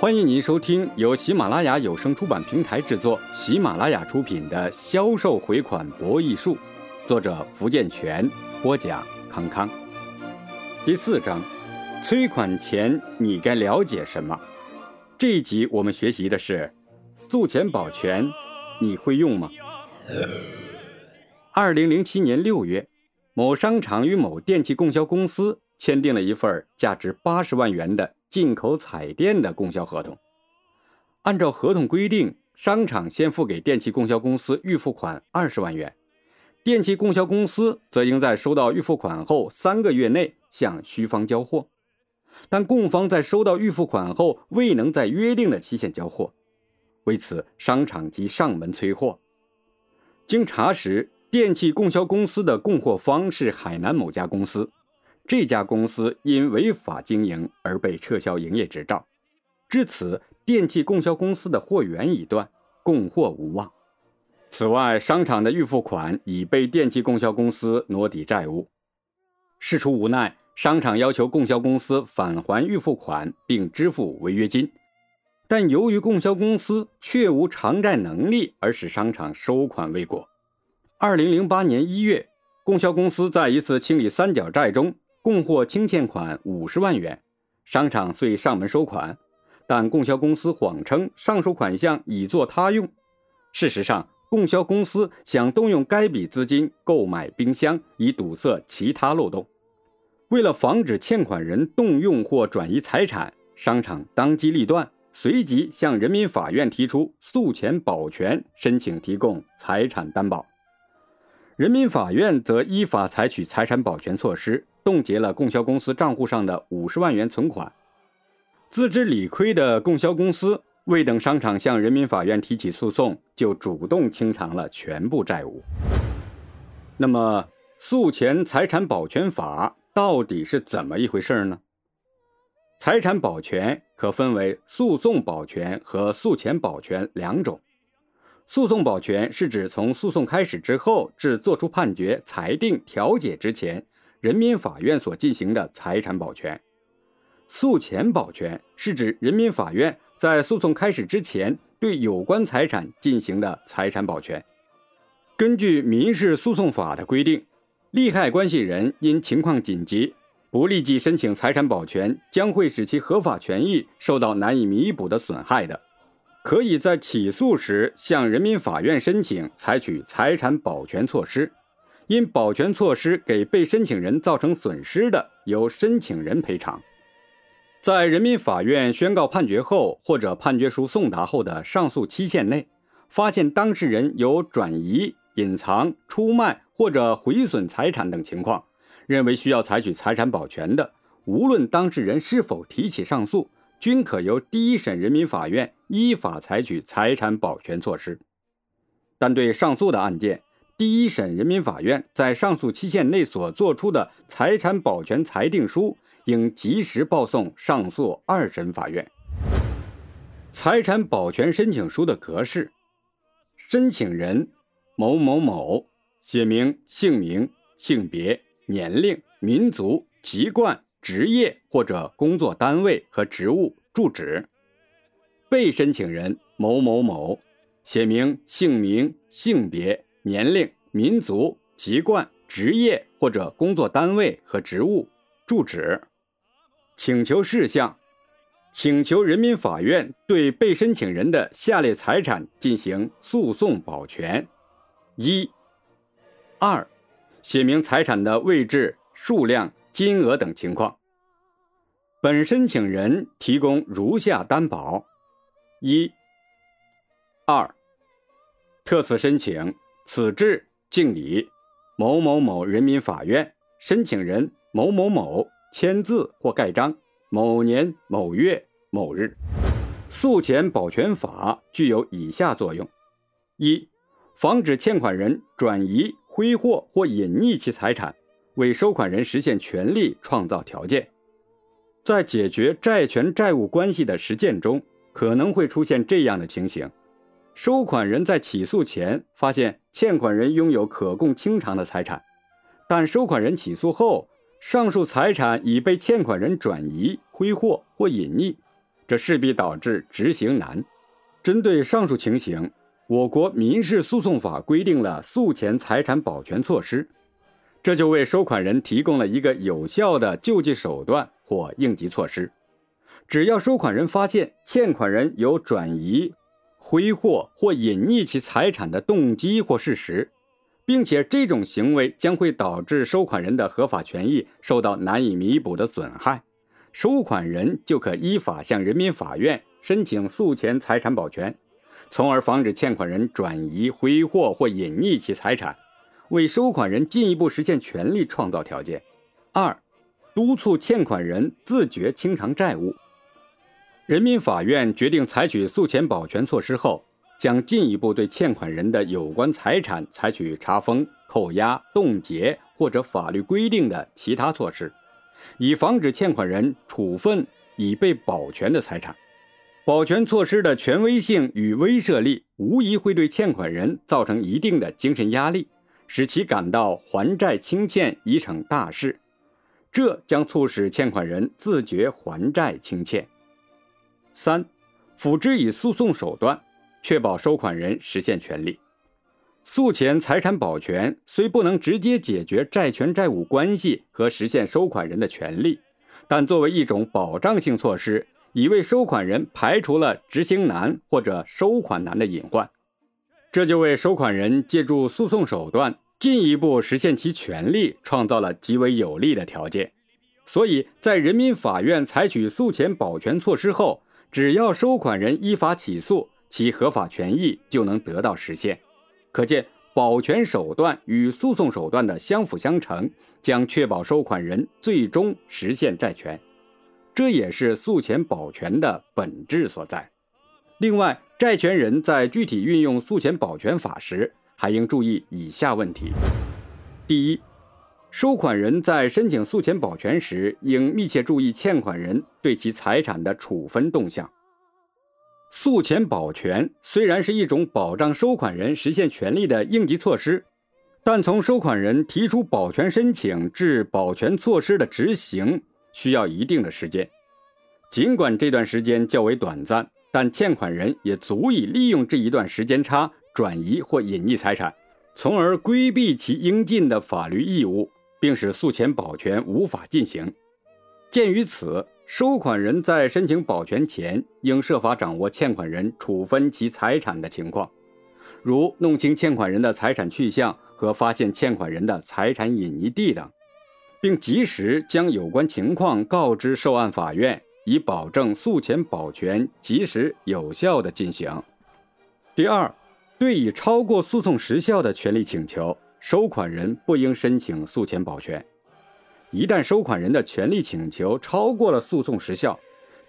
欢迎您收听由喜马拉雅有声出版平台制作、喜马拉雅出品的《销售回款博弈术》，作者福建泉，播讲康康。第四章，催款前你该了解什么？这一集我们学习的是诉前保全，你会用吗？二零零七年六月，某商场与某电器供销公司签订了一份价值八十万元的进口彩电的供销合同。按照合同规定，商场先付给电器供销公司预付款二十万元，电器供销公司则应在收到预付款后三个月内向需方交货。但供方在收到预付款后未能在约定的期限交货，为此商场即上门催货。经查实。电器供销公司的供货方是海南某家公司，这家公司因违法经营而被撤销营业执照，至此，电器供销公司的货源已断，供货无望。此外，商场的预付款已被电器供销公司挪抵债务。事出无奈，商场要求供销公司返还预付款并支付违约金，但由于供销公司确无偿债能力，而使商场收款未果。二零零八年一月，供销公司在一次清理三角债中供货清欠款五十万元，商场遂上门收款，但供销公司谎称上述款项已作他用。事实上，供销公司想动用该笔资金购买冰箱，以堵塞其他漏洞。为了防止欠款人动用或转移财产，商场当机立断，随即向人民法院提出诉前保全，申请提供财产担保。人民法院则依法采取财产保全措施，冻结了供销公司账户上的五十万元存款。自知理亏的供销公司，未等商场向人民法院提起诉讼，就主动清偿了全部债务。那么，诉前财产保全法到底是怎么一回事呢？财产保全可分为诉讼保全和诉前保全两种。诉讼保全是指从诉讼开始之后至作出判决、裁定、调解之前，人民法院所进行的财产保全；诉前保全是指人民法院在诉讼开始之前对有关财产进行的财产保全。根据民事诉讼法的规定，利害关系人因情况紧急不立即申请财产保全，将会使其合法权益受到难以弥补的损害的。可以在起诉时向人民法院申请采取财产保全措施，因保全措施给被申请人造成损失的，由申请人赔偿。在人民法院宣告判决后或者判决书送达后的上诉期限内，发现当事人有转移、隐藏、出卖或者毁损财产等情况，认为需要采取财产保全的，无论当事人是否提起上诉。均可由第一审人民法院依法采取财产保全措施，但对上诉的案件，第一审人民法院在上诉期限内所作出的财产保全裁定书，应及时报送上诉二审法院。财产保全申请书的格式：申请人某某某，写明姓名、性别、年龄、民族、籍贯。职业或者工作单位和职务住址，被申请人某某某，写明姓名、性别、年龄、民族、籍贯、职业或者工作单位和职务住址。请求事项：请求人民法院对被申请人的下列财产进行诉讼保全：一、二，写明财产的位置、数量。金额等情况，本申请人提供如下担保：一、二，特此申请，此致敬礼，某某某人民法院，申请人某某某签字或盖章，某年某月某日。诉前保全法具有以下作用：一、防止欠款人转移、挥霍或隐匿其财产。为收款人实现权利创造条件，在解决债权债务关系的实践中，可能会出现这样的情形：收款人在起诉前发现欠款人拥有可供清偿的财产，但收款人起诉后，上述财产已被欠款人转移、挥霍或隐匿，这势必导致执行难。针对上述情形，我国民事诉讼法规定了诉前财产保全措施，这就为收款人提供了一个有效的救济手段或应急措施。只要收款人发现欠款人有转移、挥霍或隐匿其财产的动机或事实，并且这种行为将会导致收款人的合法权益受到难以弥补的损害，收款人就可依法向人民法院申请诉前财产保全。从而防止欠款人转移、挥霍或隐匿其财产，为收款人进一步实现权利创造条件。二、督促欠款人自觉清偿债务。人民法院决定采取诉前保全措施后，将进一步对欠款人的有关财产采取查封、扣押、冻结或者法律规定的其他措施，以防止欠款人处分已被保全的财产。保全措施的权威性与威慑力，无疑会对欠款人造成一定的精神压力，使其感到还债清欠已成大事，这将促使欠款人自觉还债清欠。三，辅之以诉讼手段，确保收款人实现权利。诉前财产保全虽不能直接解决债权债务关系和实现收款人的权利，但作为一种保障性措施。已为收款人排除了执行难或者收款难的隐患，这就为收款人借助诉讼手段进一步实现其权利创造了极为有利的条件。所以在人民法院采取诉前保全措施后，只要收款人依法起诉，其合法权益就能得到实现。可见，保全手段与诉讼手段的相辅相成，将确保收款人最终实现债权。这也是诉前保全的本质所在。另外，债权人在具体运用诉前保全法时，还应注意以下问题：第一，收款人在申请诉前保全时，应密切注意欠款人对其财产的处分动向。诉前保全虽然是一种保障收款人实现权利的应急措施，但从收款人提出保全申请至保全措施的执行。需要一定的时间，尽管这段时间较为短暂，但欠款人也足以利用这一段时间差转移或隐匿财产，从而规避其应尽的法律义务，并使诉前保全无法进行。鉴于此，收款人在申请保全前，应设法掌握欠款人处分其财产的情况，如弄清欠款人的财产去向和发现欠款人的财产隐匿地等。并及时将有关情况告知受案法院，以保证诉前保全及时有效的进行。第二，对已超过诉讼时效的权利请求，收款人不应申请诉前保全。一旦收款人的权利请求超过了诉讼时效，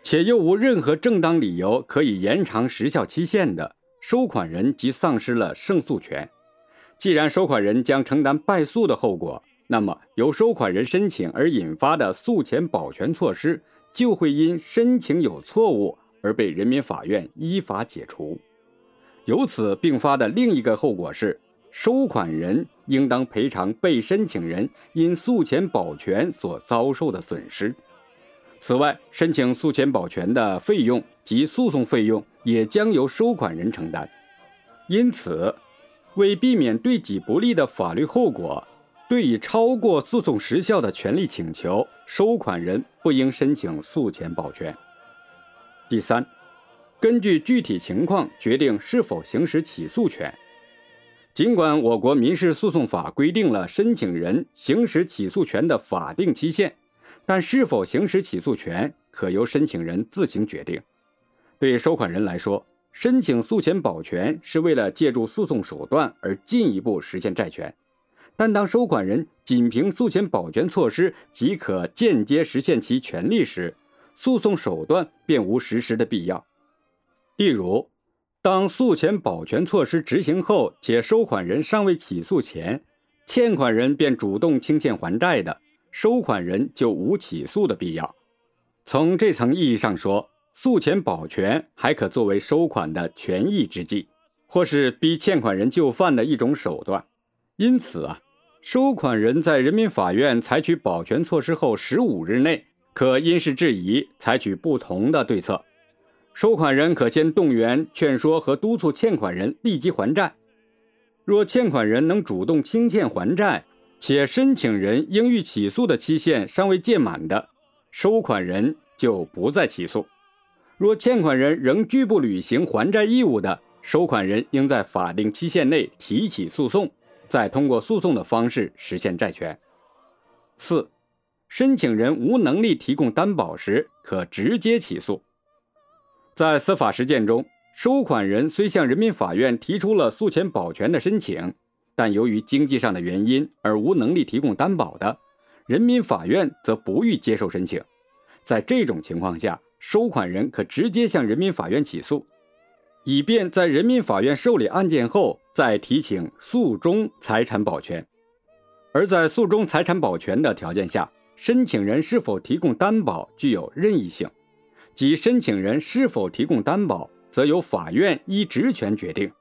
且又无任何正当理由可以延长时效期限的，收款人即丧失了胜诉权。既然收款人将承担败诉的后果。那么，由收款人申请而引发的诉前保全措施，就会因申请有错误而被人民法院依法解除。由此并发的另一个后果是，收款人应当赔偿被申请人因诉前保全所遭受的损失。此外，申请诉前保全的费用及诉讼费用也将由收款人承担。因此，为避免对己不利的法律后果。对已超过诉讼时效的权利请求，收款人不应申请诉前保全。第三，根据具体情况决定是否行使起诉权。尽管我国民事诉讼法规定了申请人行使起诉权的法定期限，但是否行使起诉权可由申请人自行决定。对收款人来说，申请诉前保全是为了借助诉讼手段而进一步实现债权。但当收款人仅凭诉前保全措施即可间接实现其权利时，诉讼手段便无实施的必要。例如，当诉前保全措施执行后，且收款人尚未起诉前，欠款人便主动清欠还债的，收款人就无起诉的必要。从这层意义上说，诉前保全还可作为收款的权益之计，或是逼欠款人就范的一种手段。因此啊。收款人在人民法院采取保全措施后十五日内，可因事质疑采取不同的对策，收款人可先动员、劝说和督促欠款人立即还债。若欠款人能主动清欠还债，且申请人应予起诉的期限尚未届满的，收款人就不再起诉；若欠款人仍拒不履行还债义务的，收款人应在法定期限内提起诉讼，再通过诉讼的方式实现债权。四、申请人无能力提供担保时，可直接起诉。在司法实践中，收款人虽向人民法院提出了诉前保全的申请，但由于经济上的原因而无能力提供担保的，人民法院则不予接受申请。在这种情况下，收款人可直接向人民法院起诉，以便在人民法院受理案件后再提请诉中财产保全。而在诉中财产保全的条件下，申请人是否提供担保具有任意性，即申请人是否提供担保。则由法院依职权决定。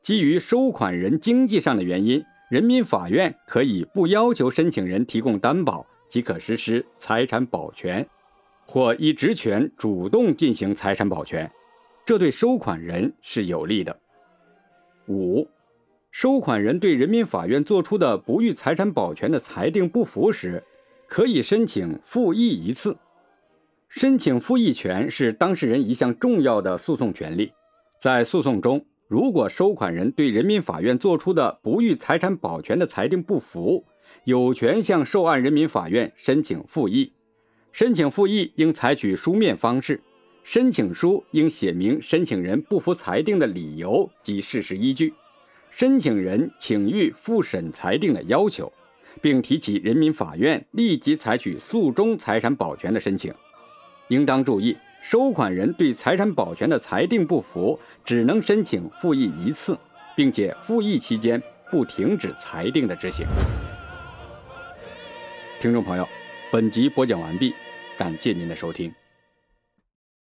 基于收款人经济上的原因，人民法院可以不要求申请人提供担保，即可实施财产保全，或依职权主动进行财产保全，这对收款人是有利的。五，收款人对人民法院作出的不予财产保全的裁定不服时，可以申请复议一次。申请复议权是当事人一项重要的诉讼权利。在诉讼中，如果收款人对人民法院作出的不予财产保全的裁定不服，有权向受案人民法院申请复议。申请复议应采取书面方式，申请书应写明申请人不服裁定的理由及事实依据，申请人请予复审裁定的要求，并提起人民法院立即采取诉中财产保全的申请。应当注意，收款人对财产保全的裁定不服，只能申请复议一次，并且复议期间不停止裁定的执行。听众朋友，本集播讲完毕，感谢您的收听。